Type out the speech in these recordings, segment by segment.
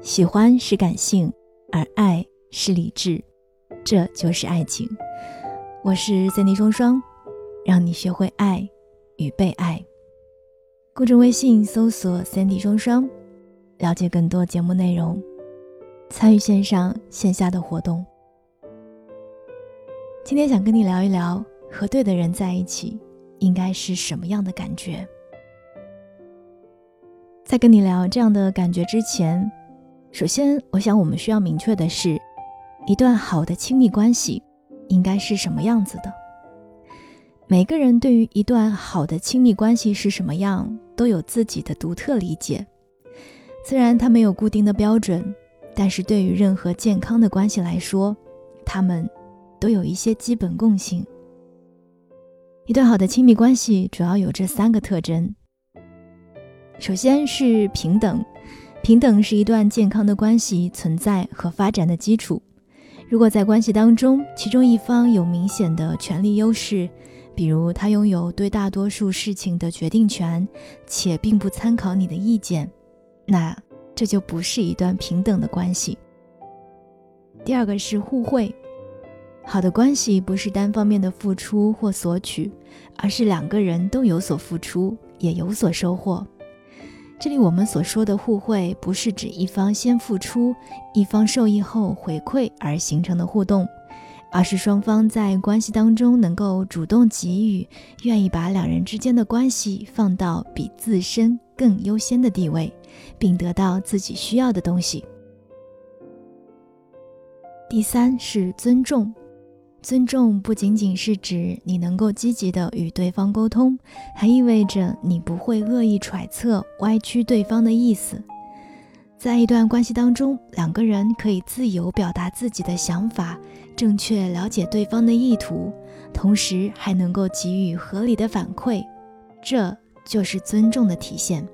喜欢是感性，而爱是理智，这就是爱情。我是三 D 双双，让你学会爱与被爱。公众微信搜索“三 D 双双”，了解更多节目内容，参与线上线下的活动。今天想跟你聊一聊，和对的人在一起应该是什么样的感觉。在跟你聊这样的感觉之前，首先我想我们需要明确的是，一段好的亲密关系应该是什么样子的。每个人对于一段好的亲密关系是什么样，都有自己的独特理解。虽然它没有固定的标准，但是对于任何健康的关系来说，他们都有一些基本共性。一段好的亲密关系主要有这三个特征。首先是平等，平等是一段健康的关系存在和发展的基础。如果在关系当中，其中一方有明显的权力优势，比如他拥有对大多数事情的决定权，且并不参考你的意见，那这就不是一段平等的关系。第二个是互惠，好的关系不是单方面的付出或索取，而是两个人都有所付出，也有所收获。这里我们所说的互惠，不是指一方先付出，一方受益后回馈而形成的互动，而是双方在关系当中能够主动给予，愿意把两人之间的关系放到比自身更优先的地位，并得到自己需要的东西。第三是尊重。尊重不仅仅是指你能够积极的与对方沟通，还意味着你不会恶意揣测、歪曲对方的意思。在一段关系当中，两个人可以自由表达自己的想法，正确了解对方的意图，同时还能够给予合理的反馈，这就是尊重的体现。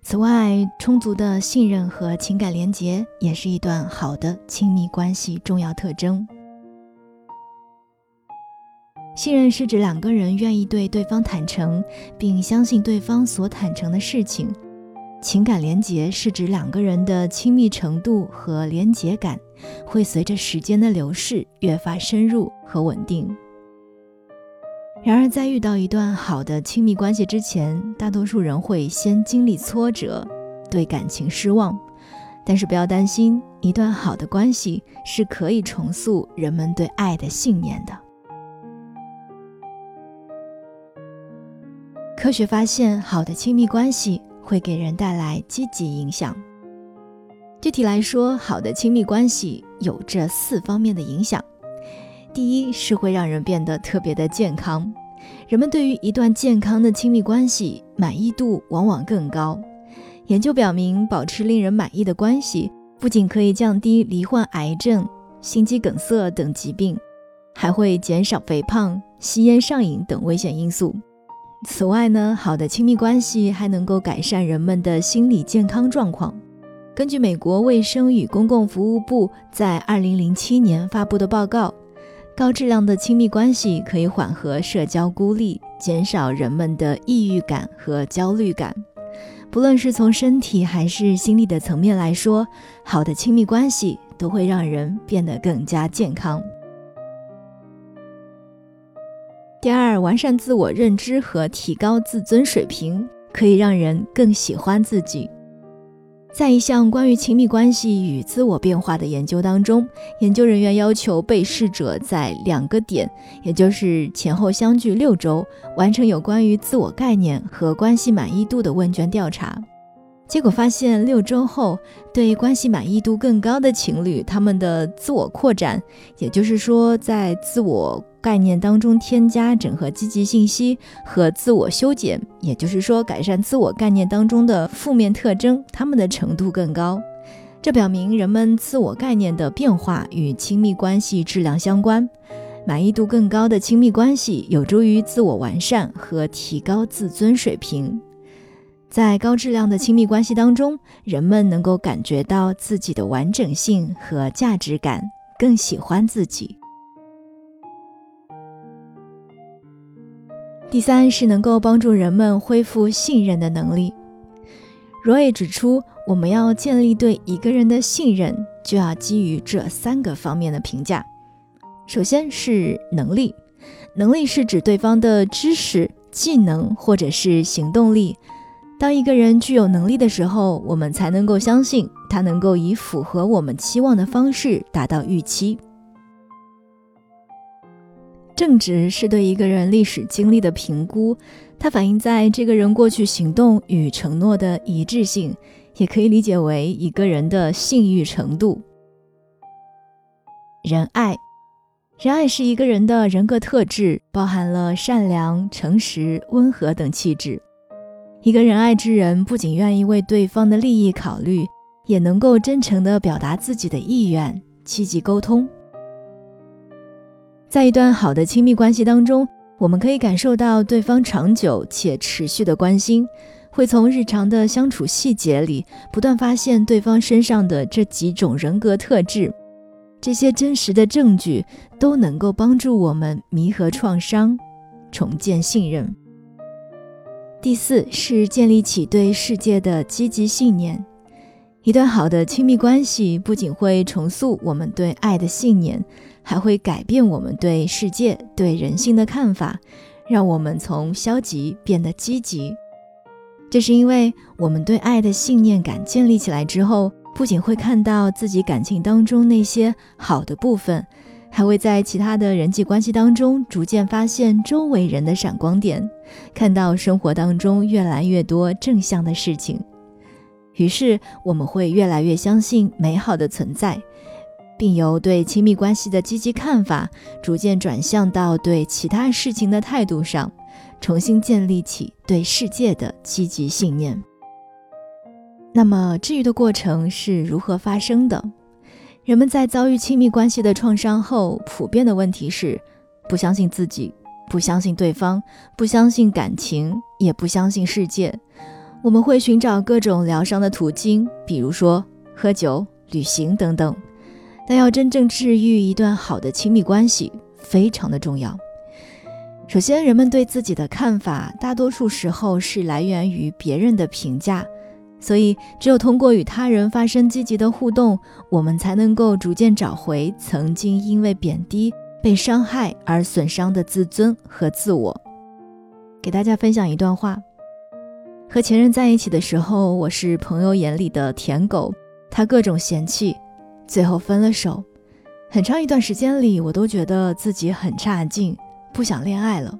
此外，充足的信任和情感连结也是一段好的亲密关系重要特征。信任是指两个人愿意对对方坦诚，并相信对方所坦诚的事情；情感连结是指两个人的亲密程度和连结感会随着时间的流逝越发深入和稳定。然而，在遇到一段好的亲密关系之前，大多数人会先经历挫折，对感情失望。但是不要担心，一段好的关系是可以重塑人们对爱的信念的。科学发现，好的亲密关系会给人带来积极影响。具体来说，好的亲密关系有这四方面的影响。第一是会让人变得特别的健康，人们对于一段健康的亲密关系满意度往往更高。研究表明，保持令人满意的关系，不仅可以降低罹患癌症、心肌梗塞等疾病，还会减少肥胖、吸烟上瘾等危险因素。此外呢，好的亲密关系还能够改善人们的心理健康状况。根据美国卫生与公共服务部在2007年发布的报告。高质量的亲密关系可以缓和社交孤立，减少人们的抑郁感和焦虑感。不论是从身体还是心理的层面来说，好的亲密关系都会让人变得更加健康。第二，完善自我认知和提高自尊水平，可以让人更喜欢自己。在一项关于亲密关系与自我变化的研究当中，研究人员要求被试者在两个点，也就是前后相距六周，完成有关于自我概念和关系满意度的问卷调查。结果发现，六周后，对关系满意度更高的情侣，他们的自我扩展，也就是说，在自我概念当中添加整合积极信息和自我修剪，也就是说，改善自我概念当中的负面特征，他们的程度更高。这表明人们自我概念的变化与亲密关系质量相关。满意度更高的亲密关系有助于自我完善和提高自尊水平。在高质量的亲密关系当中，人们能够感觉到自己的完整性和价值感，更喜欢自己。第三是能够帮助人们恢复信任的能力。Roy 指出，我们要建立对一个人的信任，就要基于这三个方面的评价。首先是能力，能力是指对方的知识、技能或者是行动力。当一个人具有能力的时候，我们才能够相信他能够以符合我们期望的方式达到预期。正直是对一个人历史经历的评估，它反映在这个人过去行动与承诺的一致性，也可以理解为一个人的信誉程度。仁爱。仁爱是一个人的人格特质，包含了善良、诚实、温和等气质。一个仁爱之人不仅愿意为对方的利益考虑，也能够真诚地表达自己的意愿，积极沟通。在一段好的亲密关系当中，我们可以感受到对方长久且持续的关心，会从日常的相处细节里不断发现对方身上的这几种人格特质。这些真实的证据都能够帮助我们弥合创伤，重建信任。第四是建立起对世界的积极信念。一段好的亲密关系不仅会重塑我们对爱的信念，还会改变我们对世界、对人性的看法，让我们从消极变得积极。这是因为我们对爱的信念感建立起来之后。不仅会看到自己感情当中那些好的部分，还会在其他的人际关系当中逐渐发现周围人的闪光点，看到生活当中越来越多正向的事情。于是我们会越来越相信美好的存在，并由对亲密关系的积极看法，逐渐转向到对其他事情的态度上，重新建立起对世界的积极信念。那么，治愈的过程是如何发生的？人们在遭遇亲密关系的创伤后，普遍的问题是不相信自己，不相信对方，不相信感情，也不相信世界。我们会寻找各种疗伤的途径，比如说喝酒、旅行等等。但要真正治愈一段好的亲密关系，非常的重要。首先，人们对自己的看法，大多数时候是来源于别人的评价。所以，只有通过与他人发生积极的互动，我们才能够逐渐找回曾经因为贬低、被伤害而损伤的自尊和自我。给大家分享一段话：和前任在一起的时候，我是朋友眼里的舔狗，他各种嫌弃，最后分了手。很长一段时间里，我都觉得自己很差劲，不想恋爱了。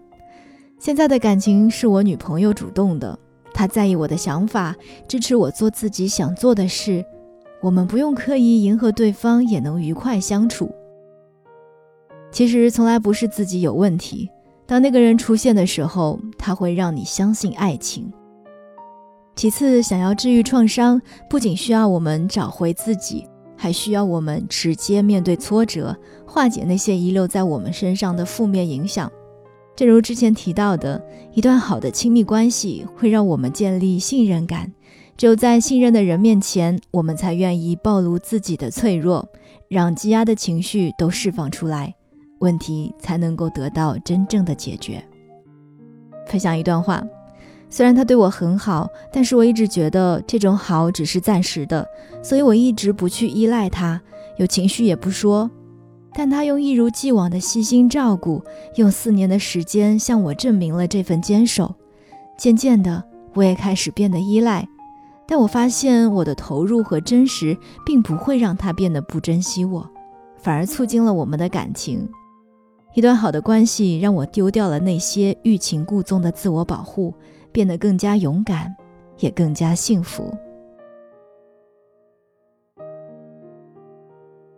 现在的感情是我女朋友主动的。他在意我的想法，支持我做自己想做的事。我们不用刻意迎合对方，也能愉快相处。其实从来不是自己有问题。当那个人出现的时候，他会让你相信爱情。其次，想要治愈创伤，不仅需要我们找回自己，还需要我们直接面对挫折，化解那些遗留在我们身上的负面影响。正如之前提到的，一段好的亲密关系会让我们建立信任感。只有在信任的人面前，我们才愿意暴露自己的脆弱，让积压的情绪都释放出来，问题才能够得到真正的解决。分享一段话：虽然他对我很好，但是我一直觉得这种好只是暂时的，所以我一直不去依赖他，有情绪也不说。但他用一如既往的细心照顾，用四年的时间向我证明了这份坚守。渐渐的，我也开始变得依赖。但我发现我的投入和真实，并不会让他变得不珍惜我，反而促进了我们的感情。一段好的关系让我丢掉了那些欲擒故纵的自我保护，变得更加勇敢，也更加幸福。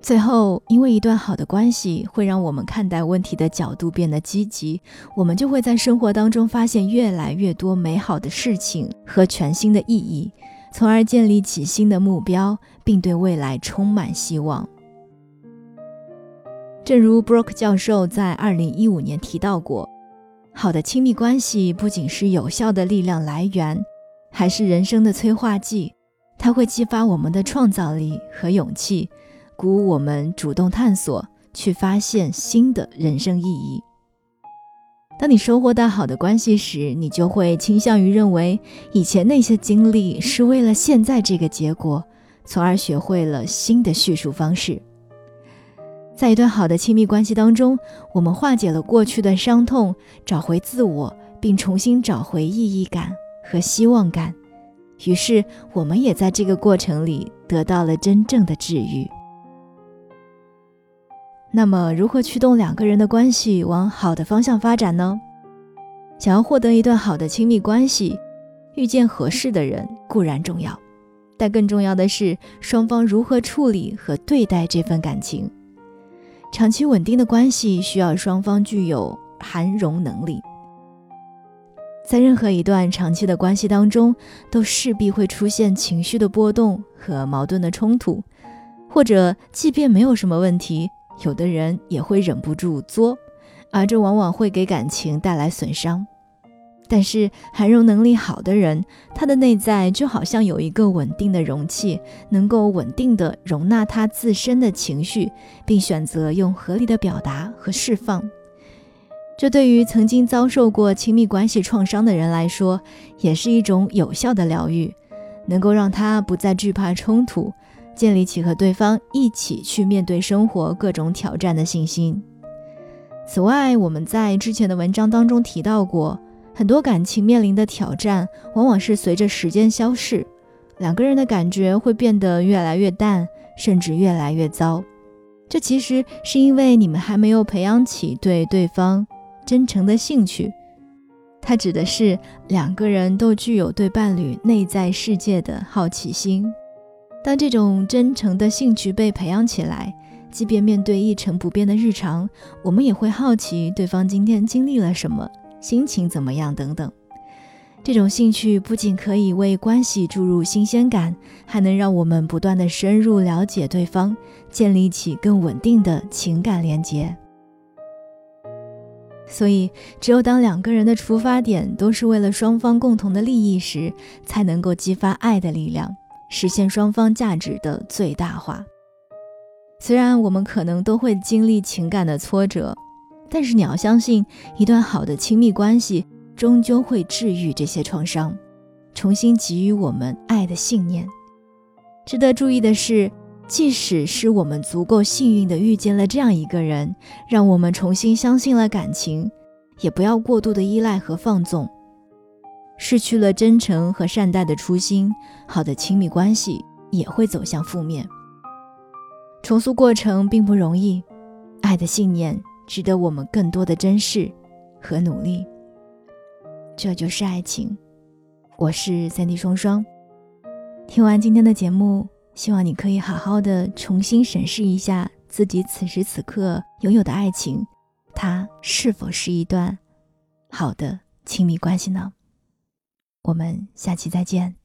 最后，因为一段好的关系会让我们看待问题的角度变得积极，我们就会在生活当中发现越来越多美好的事情和全新的意义，从而建立起新的目标，并对未来充满希望。正如 Brook 教授在2015年提到过，好的亲密关系不仅是有效的力量来源，还是人生的催化剂，它会激发我们的创造力和勇气。鼓舞我们主动探索，去发现新的人生意义。当你收获到好的关系时，你就会倾向于认为以前那些经历是为了现在这个结果，从而学会了新的叙述方式。在一段好的亲密关系当中，我们化解了过去的伤痛，找回自我，并重新找回意义感和希望感。于是，我们也在这个过程里得到了真正的治愈。那么，如何驱动两个人的关系往好的方向发展呢？想要获得一段好的亲密关系，遇见合适的人固然重要，但更重要的是双方如何处理和对待这份感情。长期稳定的关系需要双方具有涵容能力。在任何一段长期的关系当中，都势必会出现情绪的波动和矛盾的冲突，或者即便没有什么问题。有的人也会忍不住作，而这往往会给感情带来损伤。但是涵容能力好的人，他的内在就好像有一个稳定的容器，能够稳定的容纳他自身的情绪，并选择用合理的表达和释放。这对于曾经遭受过亲密关系创伤的人来说，也是一种有效的疗愈，能够让他不再惧怕冲突。建立起和对方一起去面对生活各种挑战的信心。此外，我们在之前的文章当中提到过，很多感情面临的挑战，往往是随着时间消逝，两个人的感觉会变得越来越淡，甚至越来越糟。这其实是因为你们还没有培养起对对方真诚的兴趣。它指的是两个人都具有对伴侣内在世界的好奇心。当这种真诚的兴趣被培养起来，即便面对一成不变的日常，我们也会好奇对方今天经历了什么，心情怎么样等等。这种兴趣不仅可以为关系注入新鲜感，还能让我们不断的深入了解对方，建立起更稳定的情感连接。所以，只有当两个人的出发点都是为了双方共同的利益时，才能够激发爱的力量。实现双方价值的最大化。虽然我们可能都会经历情感的挫折，但是你要相信，一段好的亲密关系终究会治愈这些创伤，重新给予我们爱的信念。值得注意的是，即使是我们足够幸运的遇见了这样一个人，让我们重新相信了感情，也不要过度的依赖和放纵。失去了真诚和善待的初心，好的亲密关系也会走向负面。重塑过程并不容易，爱的信念值得我们更多的珍视和努力。这就是爱情。我是三 D 双双。听完今天的节目，希望你可以好好的重新审视一下自己此时此刻拥有的爱情，它是否是一段好的亲密关系呢？我们下期再见。